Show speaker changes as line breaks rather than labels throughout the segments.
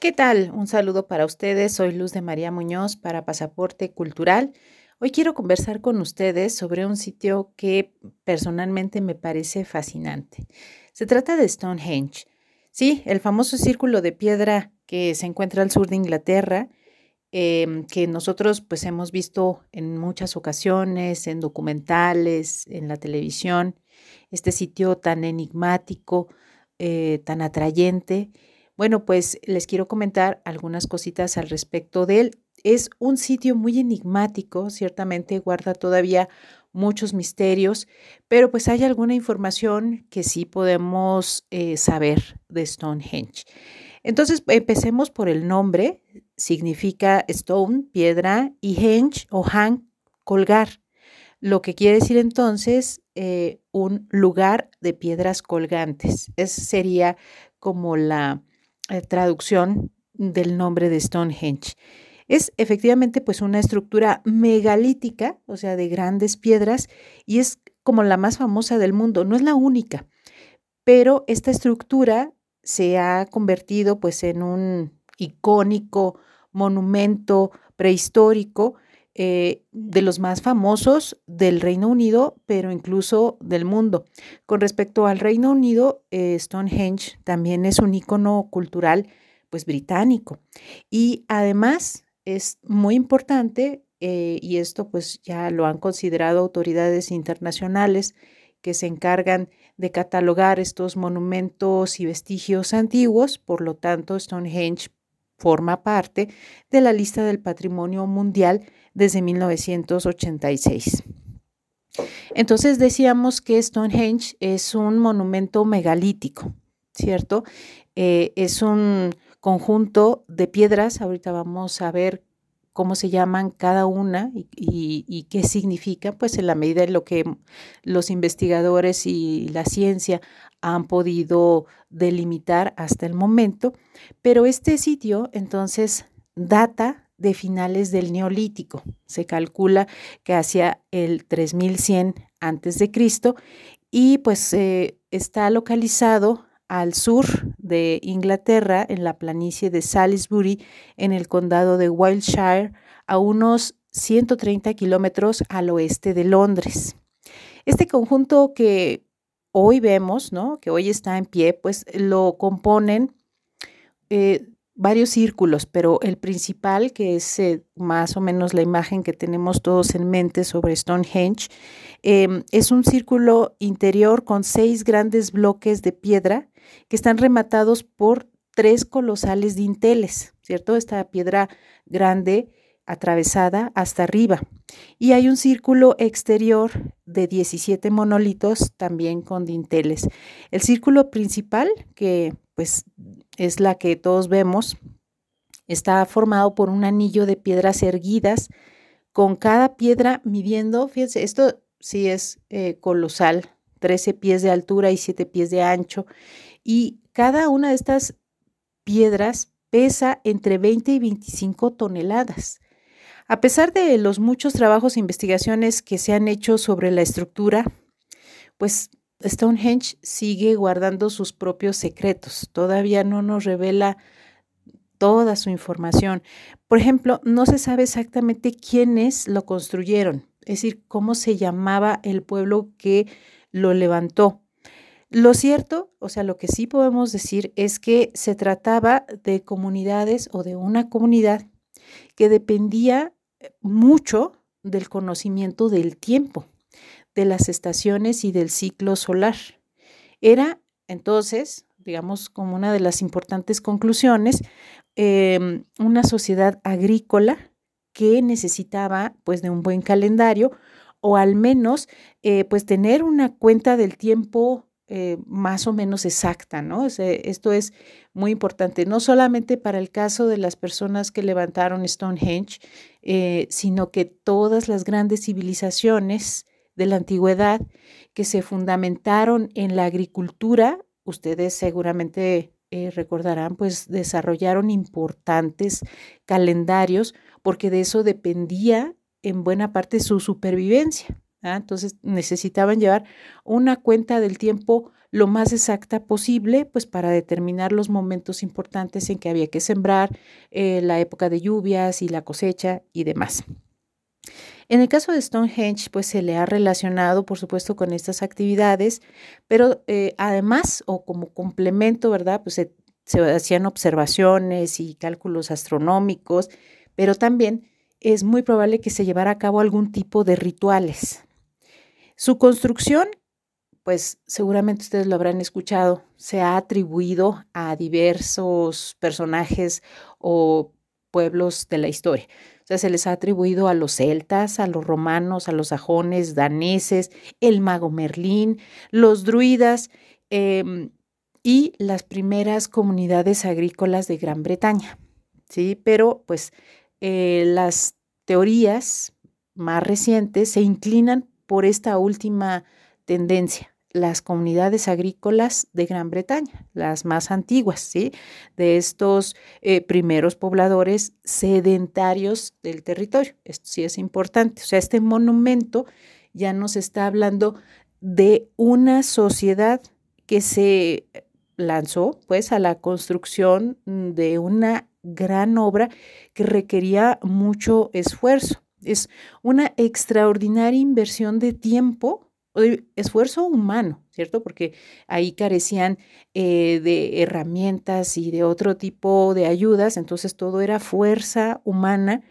¿Qué tal? Un saludo para ustedes. Soy Luz de María Muñoz para Pasaporte Cultural. Hoy quiero conversar con ustedes sobre un sitio que personalmente me parece fascinante. Se trata de Stonehenge. Sí, el famoso círculo de piedra que se encuentra al sur de Inglaterra, em, que nosotros pues hemos visto en muchas ocasiones, en documentales, en la televisión, este sitio tan enigmático, eh, tan atrayente. Bueno, pues les quiero comentar algunas cositas al respecto de él. Es un sitio muy enigmático, ciertamente guarda todavía muchos misterios, pero pues hay alguna información que sí podemos eh, saber de Stonehenge. Entonces, empecemos por el nombre. Significa stone, piedra, y henge o hang, colgar. Lo que quiere decir entonces eh, un lugar de piedras colgantes. Esa sería como la eh, traducción del nombre de Stonehenge. Es efectivamente pues una estructura megalítica, o sea, de grandes piedras, y es como la más famosa del mundo, no es la única, pero esta estructura se ha convertido pues en un icónico monumento prehistórico eh, de los más famosos del Reino Unido, pero incluso del mundo. Con respecto al Reino Unido, eh, Stonehenge también es un icono cultural pues británico y además es muy importante, eh, y esto pues ya lo han considerado autoridades internacionales que se encargan de catalogar estos monumentos y vestigios antiguos, por lo tanto Stonehenge forma parte de la lista del patrimonio mundial desde 1986. Entonces decíamos que Stonehenge es un monumento megalítico, ¿cierto? Eh, es un conjunto de piedras, ahorita vamos a ver cómo se llaman cada una y, qué significa, pues en la medida de lo que los investigadores y la ciencia han podido delimitar hasta el momento. Pero este sitio entonces data de finales del Neolítico. Se calcula que hacia el 3100 antes de Cristo y pues eh, está localizado al sur de Inglaterra, en la planicie de Salisbury, en el condado de Wiltshire, a unos 130 kilómetros al oeste de Londres. Este conjunto que hoy vemos, ¿no? que hoy está en pie, pues lo componen eh, varios círculos, pero el principal, que es eh, más o menos la imagen que tenemos todos en mente sobre Stonehenge, em, es un círculo interior con seis grandes bloques de piedra que están rematados por tres colosales dinteles, ¿cierto? Esta piedra grande atravesada hasta arriba. Y hay un círculo exterior de 17 monolitos también con dinteles. El círculo principal, que pues es la que todos vemos, está formado por un anillo de piedras erguidas, con cada piedra midiendo, fíjense, esto sí es eh, colosal, 13 pies de altura y 7 pies de ancho, y cada una de estas piedras pesa entre 20 y 25 toneladas. A pesar de los muchos trabajos e investigaciones que se han hecho sobre la estructura, pues Stonehenge sigue guardando sus propios secretos. Todavía no nos revela toda su información. Por ejemplo, no se sabe exactamente quiénes lo construyeron, es decir, cómo se llamaba el pueblo que lo levantó. Lo cierto, o sea, lo que sí podemos decir es que se trataba de comunidades o de una comunidad que dependía eh, mucho del conocimiento del tiempo, de las estaciones y del ciclo solar. Era entonces, digamos, como una de las importantes conclusiones, em, una sociedad agrícola que necesitaba pues de un buen calendario o al menos eh, pues tener una cuenta del tiempo eh, más o menos exacta, ¿no? esto es muy importante, no solamente para el caso de las personas que levantaron Stonehenge, eh, sino que todas las grandes civilizaciones de la antigüedad que se fundamentaron en la agricultura, ustedes seguramente eh, recordarán, pues desarrollaron importantes calendarios porque de eso dependía en buena parte su supervivencia. ¿ah? Entonces necesitaban llevar una cuenta del tiempo lo más exacta posible, pues para determinar los momentos importantes en que había que sembrar, eh, la época de lluvias y la cosecha y demás. En el caso de Stonehenge, pues se le ha relacionado, por supuesto, con estas actividades, pero eh, además, o como complemento, ¿verdad? Pues se, se hacían observaciones y cálculos astronómicos, pero también es muy probable que se llevara a cabo algún tipo de rituales. Su construcción, pues seguramente ustedes lo habrán escuchado, se ha atribuido a diversos personajes o pueblos de la historia. O sea, se les ha atribuido a los celtas, a los romanos, a los sajones, daneses, el mago Merlín, los druidas em, y las primeras comunidades agrícolas de Gran Bretaña. Sí, pero pues eh, las teorías más recientes se inclinan por esta última tendencia, las comunidades agrícolas de Gran Bretaña, las más antiguas, ¿sí? De estos eh, primeros pobladores sedentarios del territorio. Esto sí es importante. O sea, este monumento ya nos está hablando de una sociedad que se lanzó pues a la construcción de una gran obra que requería mucho esfuerzo. Es una extraordinaria inversión de tiempo, de esfuerzo humano, ¿cierto? Porque ahí carecían eh, de herramientas y de otro tipo de ayudas, entonces todo era fuerza humana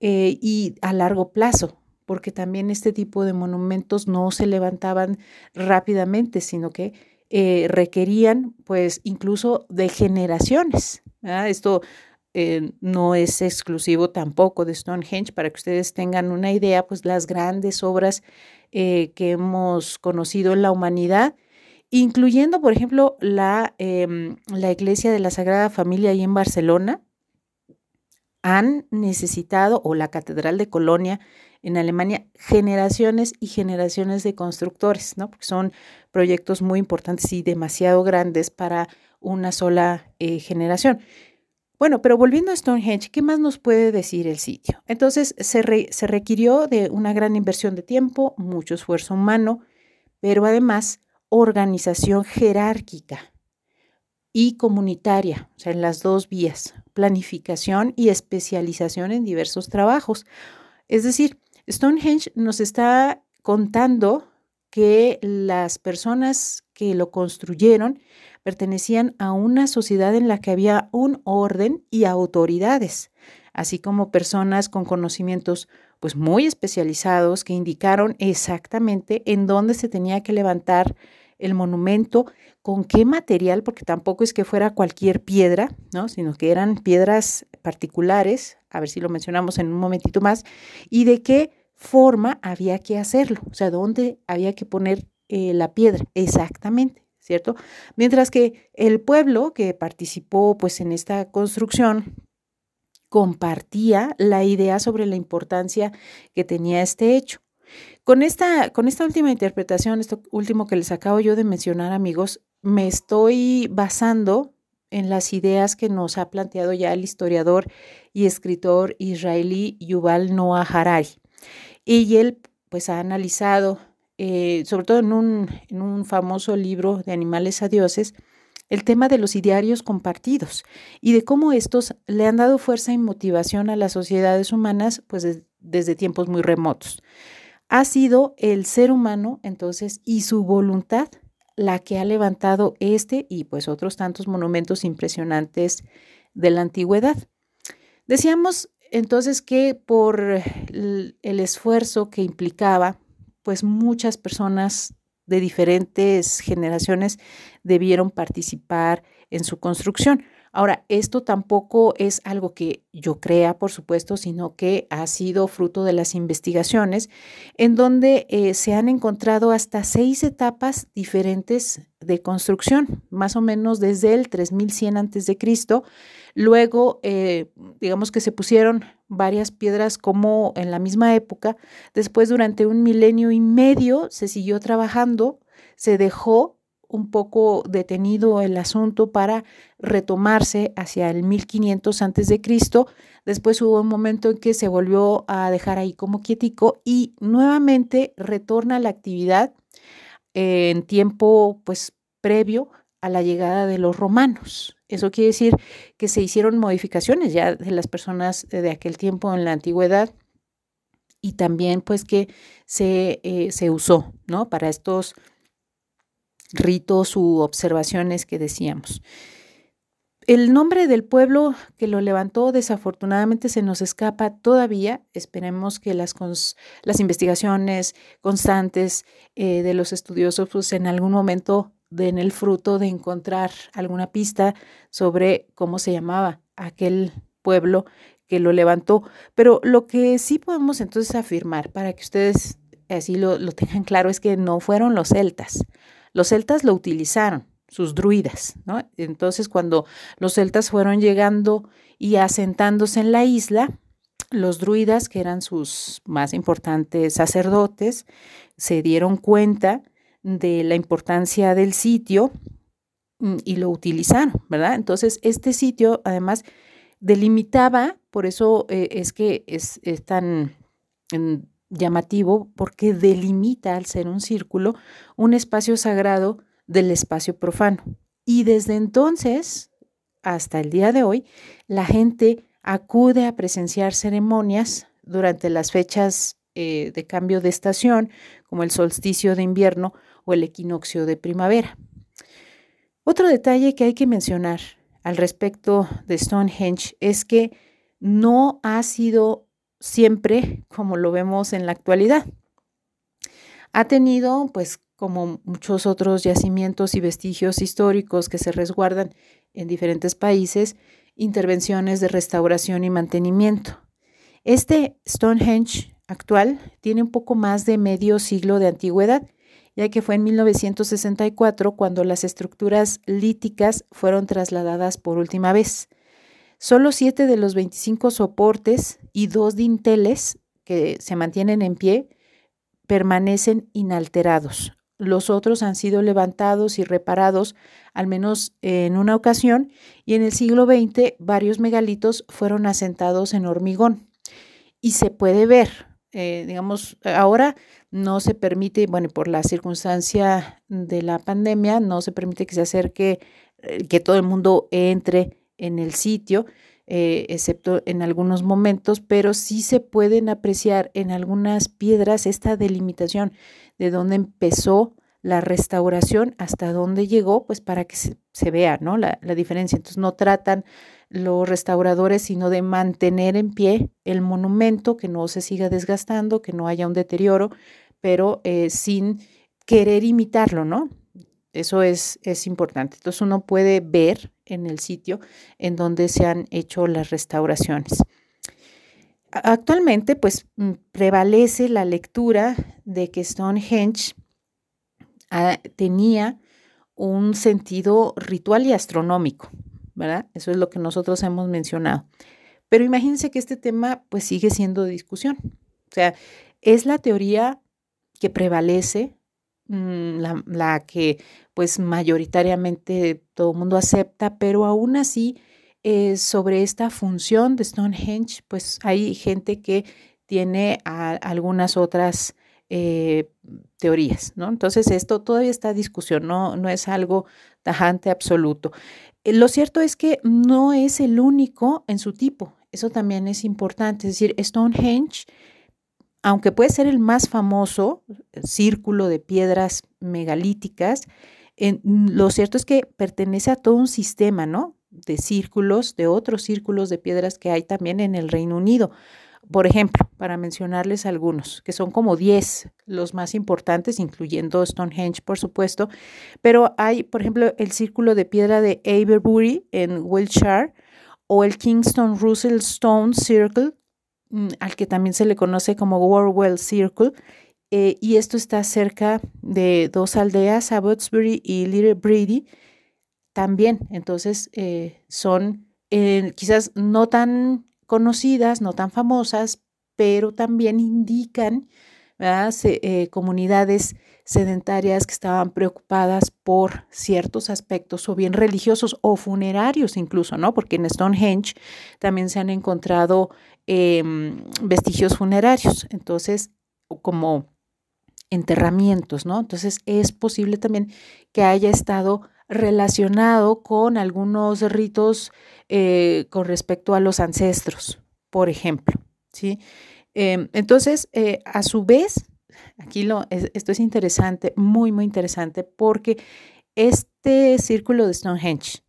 eh, y a largo plazo, porque también este tipo de monumentos no se levantaban rápidamente, sino que eh, requerían pues incluso de generaciones. Esto eh, no es exclusivo tampoco de Stonehenge, para que ustedes tengan una idea, pues las grandes obras eh, que hemos conocido en la humanidad, incluyendo, por ejemplo, la, em, la Iglesia de la Sagrada Familia ahí en Barcelona, han necesitado, o la Catedral de Colonia en Alemania, generaciones y generaciones de constructores, ¿no? Porque son proyectos muy importantes y demasiado grandes para una sola eh, generación. Bueno, pero volviendo a Stonehenge, ¿qué más nos puede decir el sitio? Entonces, se, se requirió de una gran inversión de tiempo, mucho esfuerzo humano, pero además organización jerárquica y comunitaria, o sea, en las dos vías, planificación y especialización en diversos trabajos. Es decir, Stonehenge nos está contando que las personas que lo construyeron pertenecían a una sociedad en la que había un orden y autoridades, así como personas con conocimientos pues muy especializados que indicaron exactamente en dónde se tenía que levantar el monumento, con qué material, porque tampoco es que fuera cualquier piedra, ¿no? sino que eran piedras particulares, a ver si lo mencionamos en un momentito más, y de qué forma había que hacerlo, o sea, dónde había que poner eh, la piedra exactamente, ¿cierto? Mientras que el pueblo que participó pues en esta construcción compartía la idea sobre la importancia que tenía este hecho. Con esta, con esta última interpretación, esto último que les acabo yo de mencionar, amigos, me estoy basando en las ideas que nos ha planteado ya el historiador y escritor israelí Yuval Noah Harari. Y él pues ha analizado, eh, sobre todo en un, en un famoso libro de Animales a Dioses, el tema de los idearios compartidos y de cómo estos le han dado fuerza y motivación a las sociedades humanas pues desde tiempos muy remotos. Ha sido el ser humano entonces y su voluntad la que ha levantado este y pues otros tantos monumentos impresionantes de la antigüedad. Decíamos entonces que por el, esfuerzo que implicaba, pues muchas personas de diferentes generaciones debieron participar en su construcción. Ahora, esto tampoco es algo que yo crea, por supuesto, sino que ha sido fruto de las investigaciones en donde eh, se han encontrado hasta seis etapas diferentes de construcción, más o menos desde el 3100 a.C. Luego, eh, digamos que se pusieron varias piedras como en la misma época. Después, durante un milenio y medio, se siguió trabajando, se dejó un poco detenido el asunto para retomarse hacia el 1500 antes de Cristo. Después hubo un momento en que se volvió a dejar ahí como quietico y nuevamente retorna la actividad en tiempo pues previo a la llegada de los romanos. Eso quiere decir que se hicieron modificaciones ya de las personas de aquel tiempo en la antigüedad y también pues que se, eh, se usó, ¿no? Para estos ritos u observaciones que decíamos. El nombre del pueblo que lo levantó desafortunadamente se nos escapa todavía. Esperemos que las, las investigaciones constantes eh, de los estudiosos pues, en algún momento den el fruto de encontrar alguna pista sobre cómo se llamaba aquel pueblo que lo levantó. Pero lo que sí podemos entonces afirmar, para que ustedes así lo, lo tengan claro, es que no fueron los celtas. Los celtas lo utilizaron, sus druidas, ¿no? Entonces, cuando los celtas fueron llegando y asentándose en la isla, los druidas, que eran sus más importantes sacerdotes, se dieron cuenta de la importancia del sitio mm, y lo utilizaron, ¿verdad? Entonces, este sitio, además, delimitaba, por eso eh, es que es, tan mm, llamativo, porque delimita, al ser un círculo, un espacio sagrado del espacio profano. Y desde entonces, hasta el día de hoy, la gente acude a presenciar ceremonias durante las fechas eh, de cambio de estación, como el solsticio de invierno o el equinoccio de primavera. Otro detalle que hay que mencionar al respecto de Stonehenge es que no ha sido siempre como lo vemos en la actualidad. Ha tenido, pues, como muchos otros yacimientos y vestigios históricos que se resguardan en diferentes países, intervenciones de restauración y mantenimiento. Este Stonehenge actual tiene un poco más de medio siglo de antigüedad, ya que fue en 1964 cuando las estructuras líticas fueron trasladadas por última vez. Solo siete de los 25 soportes y dos dinteles que se mantienen en pie permanecen inalterados. Los otros han sido levantados y reparados al menos en una ocasión y en el siglo XX varios megalitos fueron asentados en hormigón. Y se puede ver, eh, digamos, ahora no se permite, bueno, por la circunstancia de la pandemia, no se permite que se acerque, eh, que todo el mundo entre en el sitio, eh, excepto en algunos momentos, pero sí se pueden apreciar en algunas piedras esta delimitación de dónde empezó la restauración hasta dónde llegó, pues para que se, vea ¿no? la, diferencia. Entonces no tratan los restauradores sino de mantener en pie el monumento, que no se siga desgastando, que no haya un deterioro, pero eh, sin querer imitarlo, ¿no? Eso es, es importante. Entonces uno puede ver en el sitio en donde se han hecho las restauraciones. Actualmente, pues mm, prevalece la lectura de que Stonehenge ah, tenía un sentido ritual y astronómico, ¿verdad? Eso es lo que nosotros hemos mencionado. Pero imagínense que este tema pues sigue siendo de discusión. O sea, es la teoría que prevalece Mm, la, que pues mayoritariamente todo el mundo acepta, pero aún así eh, sobre esta función de Stonehenge, pues hay gente que tiene algunas otras eh, teorías, ¿no? Entonces esto todavía está en discusión, no, no es algo tajante absoluto. Eh, lo cierto es que no es el único en su tipo, eso también es importante, es decir, Stonehenge aunque puede ser el más famoso círculo de piedras megalíticas, lo cierto es que pertenece a todo un sistema, ¿no? De círculos, de otros círculos de piedras que hay también en el Reino Unido. Por ejemplo, para mencionarles algunos, que son como 10 los más importantes, incluyendo Stonehenge, por supuesto, pero hay, por ejemplo, el círculo de piedra de Aberbury en Wiltshire o el Kingston Russell Stone Circle, Mm, al que también se le conoce como Warwell Circle, eh, y esto está cerca de dos aldeas, Abbotsbury y Little Brady, también. Entonces, eh, son eh, quizás no tan conocidas, no tan famosas, pero también indican comunidades sedentarias que estaban preocupadas por ciertos aspectos o bien religiosos o funerarios incluso, ¿no? Porque en Stonehenge también se han encontrado Em, vestigios funerarios. Entonces, como enterramientos, ¿no? Entonces es posible también que haya estado relacionado con algunos ritos eh, con respecto a los ancestros, por ejemplo, ¿sí? Em, entonces, eh, a su vez, aquí lo, esto es interesante, muy, muy interesante, porque este círculo de Stonehenge,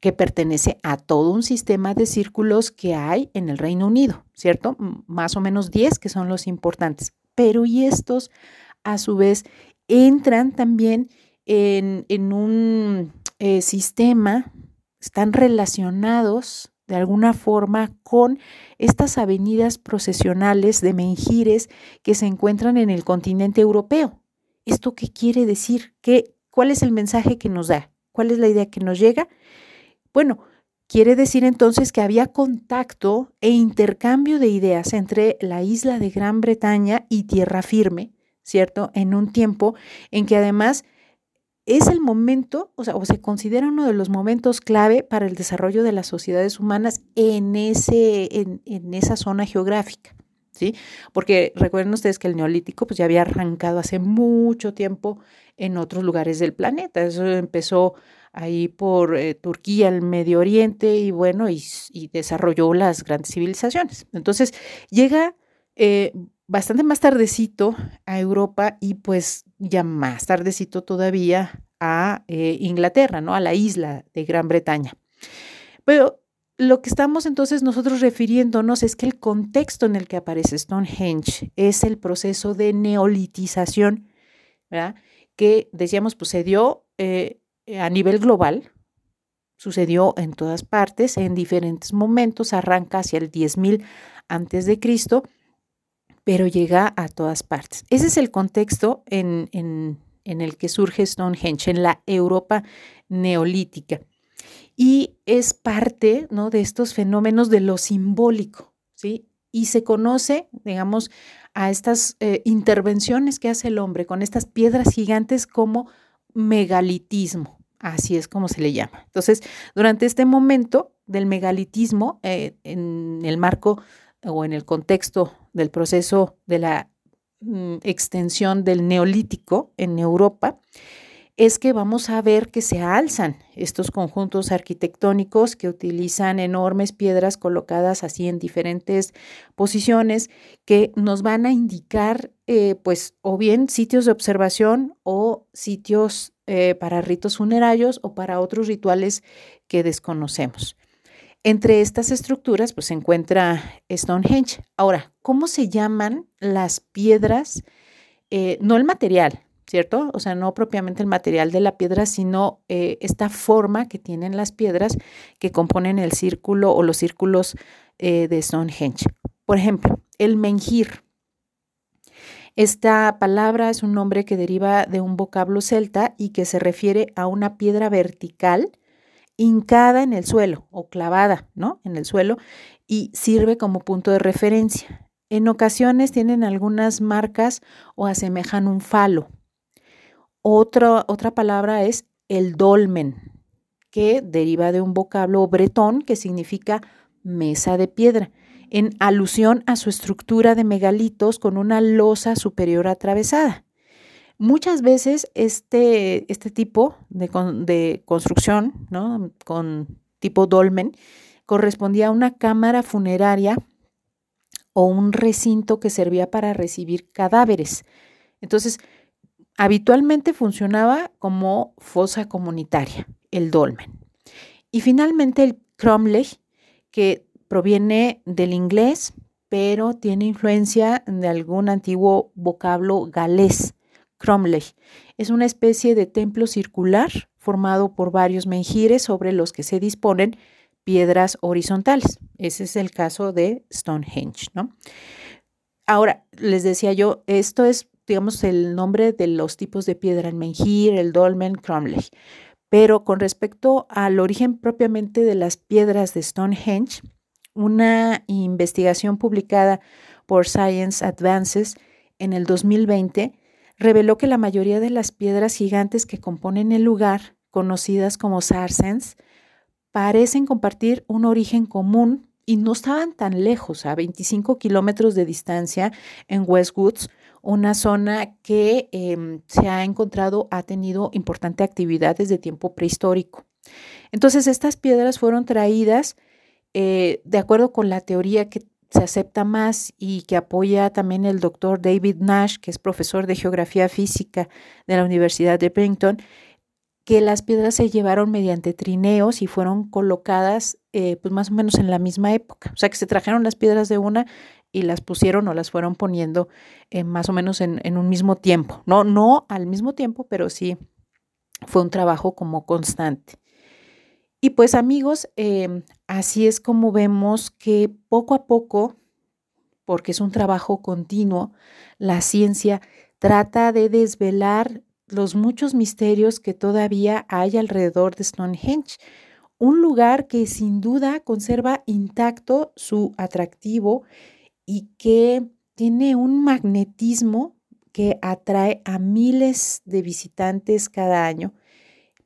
que pertenece a todo un sistema de círculos que hay en el Reino Unido, ¿cierto? Más o menos 10 que son los importantes. Pero y estos, a su vez, entran también en, un eh, sistema, están relacionados de alguna forma con estas avenidas procesionales de menjires que se encuentran en el continente europeo. ¿Esto qué quiere decir? ¿Qué, ¿Cuál es el mensaje que nos da? ¿Cuál es la idea que nos llega? Bueno, quiere decir entonces que había contacto e intercambio de ideas entre la isla de Gran Bretaña y tierra firme, ¿cierto? En un tiempo en que además es el momento, o sea, se considera uno de los momentos clave para el desarrollo de las sociedades humanas en, ese, en esa zona geográfica. ¿Sí? Porque recuerden ustedes que el neolítico pues, ya había arrancado hace mucho tiempo en otros lugares del planeta. Eso empezó ahí por eh, Turquía, el Medio Oriente, y bueno, y, desarrolló las grandes civilizaciones. Entonces, llega eh, bastante más tardecito a Europa y pues ya más tardecito todavía a eh, Inglaterra, ¿no? A la isla de Gran Bretaña. Pero lo que estamos entonces nosotros refiriéndonos es que el contexto en el que aparece Stonehenge es el proceso de neolitización, ¿verdad? Que decíamos, pues se dio eh, a nivel global, sucedió en todas partes, en diferentes momentos, arranca hacia el 10.000 antes de Cristo pero llega a todas partes. Ese es el contexto en, el que surge Stonehenge, en la Europa neolítica. Y es parte ¿no? de estos fenómenos de lo simbólico, ¿sí? Y se conoce, digamos, a estas eh, intervenciones que hace el hombre con estas piedras gigantes como megalitismo, así es como se le llama. Entonces, durante este momento del megalitismo, eh, en el marco o en el contexto del proceso de la mm, extensión del neolítico en Europa, es que vamos a ver que se alzan estos conjuntos arquitectónicos que utilizan enormes piedras colocadas así en diferentes posiciones que nos van a indicar eh, pues o bien sitios de observación o sitios eh, para ritos funerarios o para otros rituales que desconocemos. Entre estas estructuras pues, se encuentra Stonehenge. Ahora, ¿cómo se llaman las piedras? Eh, no el material, ¿cierto? O sea, no propiamente el material de la piedra, sino eh, esta forma que tienen las piedras que componen el círculo o los círculos eh, de Stonehenge. Por ejemplo, el menhir. Esta palabra es un nombre que deriva de un vocablo celta y que se refiere a una piedra vertical hincada en el suelo o clavada, ¿no? En el suelo y sirve como punto de referencia. En ocasiones tienen algunas marcas o asemejan un falo. Otra, otra palabra es el dolmen, que deriva de un vocablo bretón que significa mesa de piedra, en alusión a su estructura de megalitos con una losa superior atravesada. Muchas veces este, este tipo de, construcción, ¿no? con tipo dolmen, correspondía a una cámara funeraria o un recinto que servía para recibir cadáveres. Entonces, habitualmente funcionaba como fosa comunitaria, el dolmen. Y finalmente el cromlech, que proviene del inglés, pero tiene influencia de algún antiguo vocablo galés Cromlech. Es una especie de templo circular formado por varios menjires sobre los que se disponen piedras horizontales. Ese es el caso de Stonehenge, ¿no? Ahora, les decía yo, esto es, digamos, el nombre de los tipos de piedra, el menhir, el dolmen, cromlech. Pero con respecto al origen propiamente de las piedras de Stonehenge, una investigación publicada por Science Advances en el 2020 reveló que la mayoría de las piedras gigantes que componen el lugar, conocidas como sarsens, parecen compartir un origen común y no estaban tan lejos, a 25 kilómetros de distancia en Westwoods, una zona que em, se ha encontrado ha tenido importante actividad desde tiempo prehistórico. Entonces, estas piedras fueron traídas eh, de acuerdo con la teoría que se acepta más y que apoya también el doctor David Nash, que es profesor de geografía física de la Universidad de Princeton, que las piedras se llevaron mediante trineos y fueron colocadas eh, pues más o menos en la misma época. O sea que se trajeron las piedras de una y las pusieron o las fueron poniendo eh, más o menos en, en, un mismo tiempo. No, no al mismo tiempo, pero sí fue un trabajo como constante. Y pues amigos, em, así es como vemos que poco a poco, porque es un trabajo continuo, la ciencia trata de desvelar los muchos misterios que todavía hay alrededor de Stonehenge, un lugar que sin duda conserva intacto su atractivo y que tiene un magnetismo que atrae a miles de visitantes cada año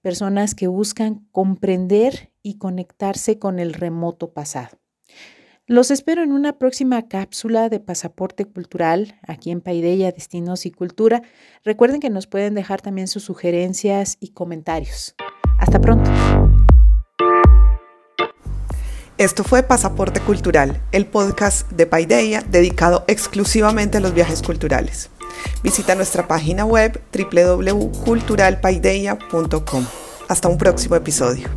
personas que buscan comprender y conectarse con el remoto pasado. Los espero en una próxima cápsula de Pasaporte Cultural aquí en Paideia Destinos y Cultura. Recuerden que nos pueden dejar también sus sugerencias y comentarios. Hasta pronto.
Esto fue Pasaporte Cultural, el podcast de Paideia dedicado exclusivamente a los viajes culturales. Visita nuestra página web www.culturalpaideia.com. Hasta un próximo episodio.